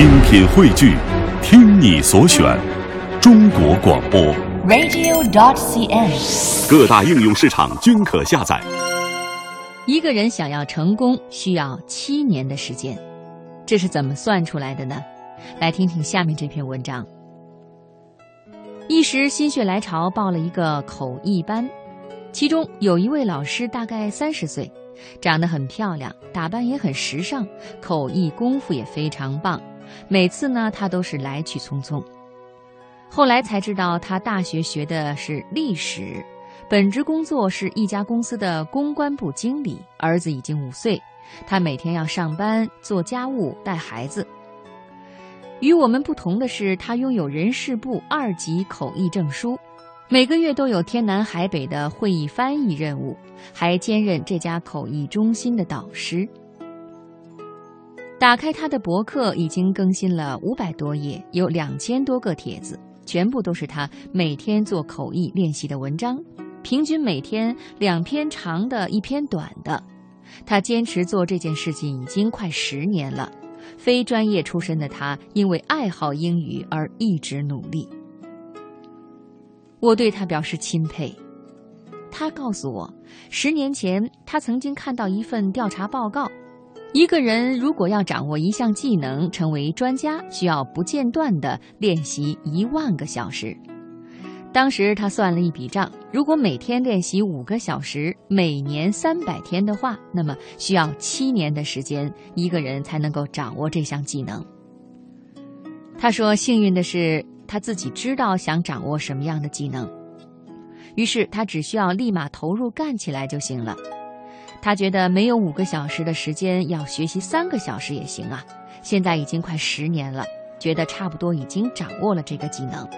精品汇聚，听你所选，中国广播。radio.dot.cn，。各大应用市场均可下载。一个人想要成功，需要七年的时间，这是怎么算出来的呢？来听听下面这篇文章。一时心血来潮，报了一个口译班，其中有一位老师大概三十岁，长得很漂亮，打扮也很时尚，口译功夫也非常棒。每次呢，他都是来去匆匆。后来才知道，他大学学的是历史。本职工作是一家公司的公关部经理，儿子已经五岁，他每天要上班、做家务、带孩子。与我们不同的是，他拥有人事部二级口译证书，每个月都有天南海北的会议翻译任务，还兼任这家口译中心的导师。打开他的博客，已经更新了五百多页，有两千多个帖子，全部都是他每天做口译练习的文章。平均每天两篇长的，一篇短的。他坚持做这件事情已经快十年了。非专业出身的他，因为爱好英语而一直努力。我对他表示钦佩。他告诉我，十年前他曾经看到一份调查报告：一个人如果要掌握一项技能，成为专家，需要不间断地练习一万个小时。当时他算了一笔账，如果每天练习五个小时，每年三百天的话，那么需要七年的时间，一个人才能够掌握这项技能。他说，幸运的是他自己知道想掌握什么样的技能，于是他只需要立马投入干起来就行了。他觉得没有五个小时的时间，要学习三个小时也行啊。现在已经快十年了，觉得差不多已经掌握了这个技能。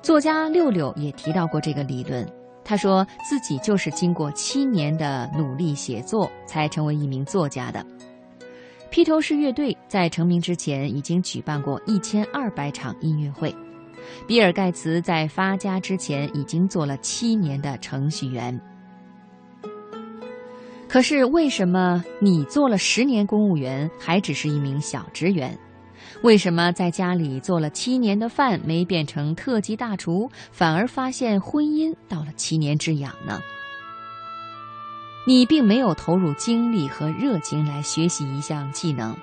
作家六六也提到过这个理论，他说自己就是经过七年的努力写作，才成为一名作家的。披头士乐队在成名之前已经举办过一千二百场音乐会，比尔盖茨在发家之前已经做了七年的程序员。可是为什么你做了十年公务员，还只是一名小职员？为什么在家里做了七年的饭，没变成特级大厨，反而发现婚姻到了七年之痒呢？你并没有投入精力和热情来学习一项技能，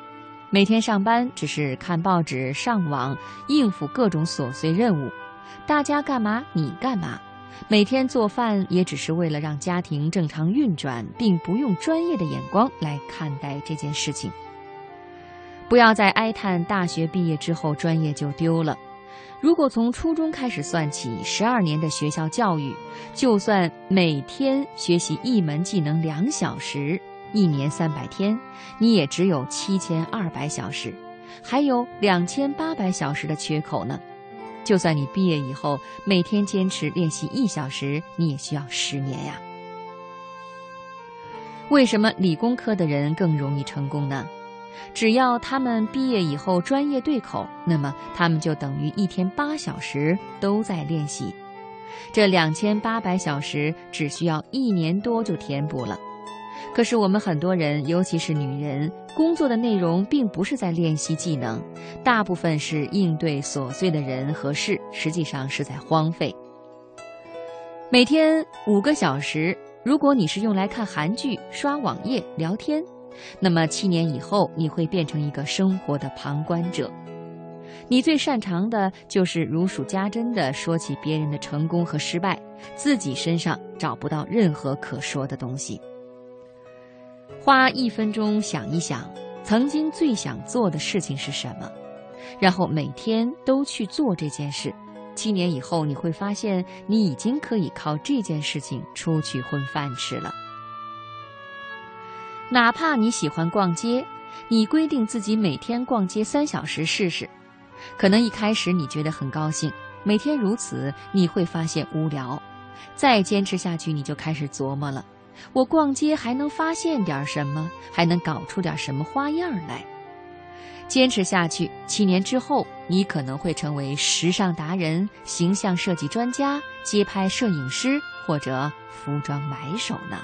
每天上班只是看报纸、上网，应付各种琐碎任务。大家干嘛你干嘛，每天做饭也只是为了让家庭正常运转，并不用专业的眼光来看待这件事情。不要再哀叹大学毕业之后专业就丢了。如果从初中开始算起，十二年的学校教育，就算每天学习一门技能两小时，一年三百天，你也只有七千二百小时，还有两千八百小时的缺口呢。就算你毕业以后每天坚持练习一小时，你也需要十年呀。为什么理工科的人更容易成功呢？只要他们毕业以后专业对口，那么他们就等于一天八小时都在练习。这两千八百小时只需要一年多就填补了。可是我们很多人，尤其是女人，工作的内容并不是在练习技能，大部分是应对琐碎的人和事，实际上是在荒废。每天五个小时，如果你是用来看韩剧、刷网页、聊天。那么七年以后，你会变成一个生活的旁观者。你最擅长的就是如数家珍地说起别人的成功和失败，自己身上找不到任何可说的东西。花一分钟想一想，曾经最想做的事情是什么，然后每天都去做这件事。七年以后，你会发现你已经可以靠这件事情出去混饭吃了。哪怕你喜欢逛街，你规定自己每天逛街三小时试试，可能一开始你觉得很高兴，每天如此你会发现无聊，再坚持下去你就开始琢磨了：我逛街还能发现点什么？还能搞出点什么花样来？坚持下去，七年之后，你可能会成为时尚达人、形象设计专家、街拍摄影师或者服装买手呢。